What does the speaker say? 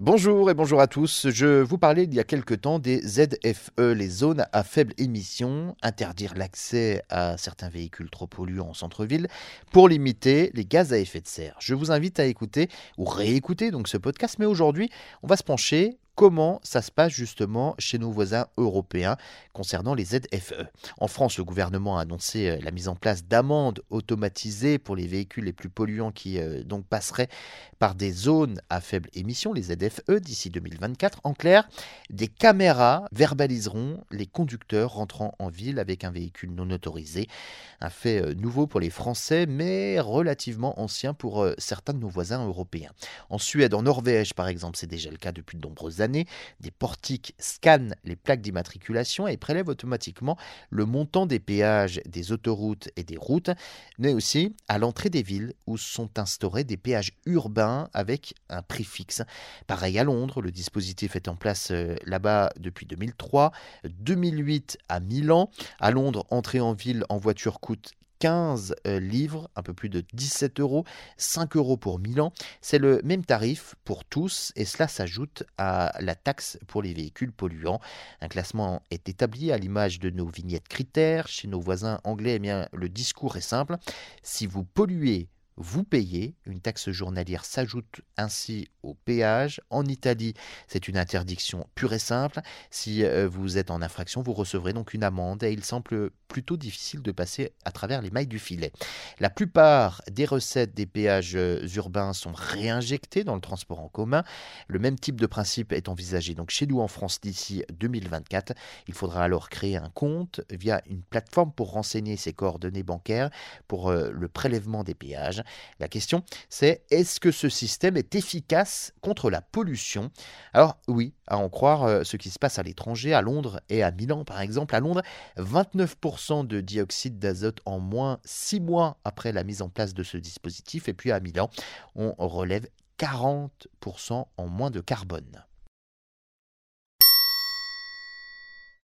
Bonjour et bonjour à tous. Je vous parlais il y a quelque temps des ZFE, les zones à faible émission, interdire l'accès à certains véhicules trop polluants en centre-ville pour limiter les gaz à effet de serre. Je vous invite à écouter ou réécouter donc ce podcast, mais aujourd'hui, on va se pencher comment ça se passe justement chez nos voisins européens concernant les ZFE. En France, le gouvernement a annoncé euh, la mise en place d'amendes automatisées pour les véhicules les plus polluants qui euh, donc passeraient par des zones à faible émission, les ZFE, d'ici 2024. En clair, des caméras verbaliseront les conducteurs rentrant en ville avec un véhicule non autorisé. Un fait euh, nouveau pour les Français, mais relativement ancien pour certains de nos voisins européens. En Suède, en Norvège par exemple, c'est déjà le cas depuis de nombreuses années des portiques scannent les plaques d'immatriculation et prélèvent automatiquement le montant des péages des autoroutes et des routes, mais aussi à l'entrée des villes où sont instaurés des péages urbains avec un prix fixe. Pareil à Londres, le dispositif est en place euh, là-bas depuis 2003, 2008 à Milan. À Londres, entrer en ville en voiture coûte 15 euh, livres, un peu plus de 17 euros, 5 euros pour Milan. C'est le même tarif pour tous et cela s'ajoute à la taxe pour les véhicules polluants. Un classement est établi à l'image de nos vignettes critères. Chez nos voisins anglais, eh bien, le discours est simple. Si vous polluez vous payez. Une taxe journalière s'ajoute ainsi au péage. En Italie, c'est une interdiction pure et simple. Si euh, vous êtes en infraction, vous recevrez donc une amende et il semble plutôt difficile de passer à travers les mailles du filet. La plupart des recettes des péages euh, urbains sont réinjectées dans le transport en commun. Le même type de principe est envisagé donc chez nous en France d'ici 2024. Il faudra alors créer un compte via une plateforme pour renseigner ses coordonnées bancaires pour euh, le prélèvement des péages. La question, c'est est-ce que ce système est efficace contre la pollution? Alors oui, à en croire euh, ce qui se passe à l'étranger, à Londres et à Milan par exemple. À Londres, 29% de dioxyde d'azote en moins 6 mois après la mise en place de ce dispositif. Et puis à Milan, on relève 40% en moins de carbone.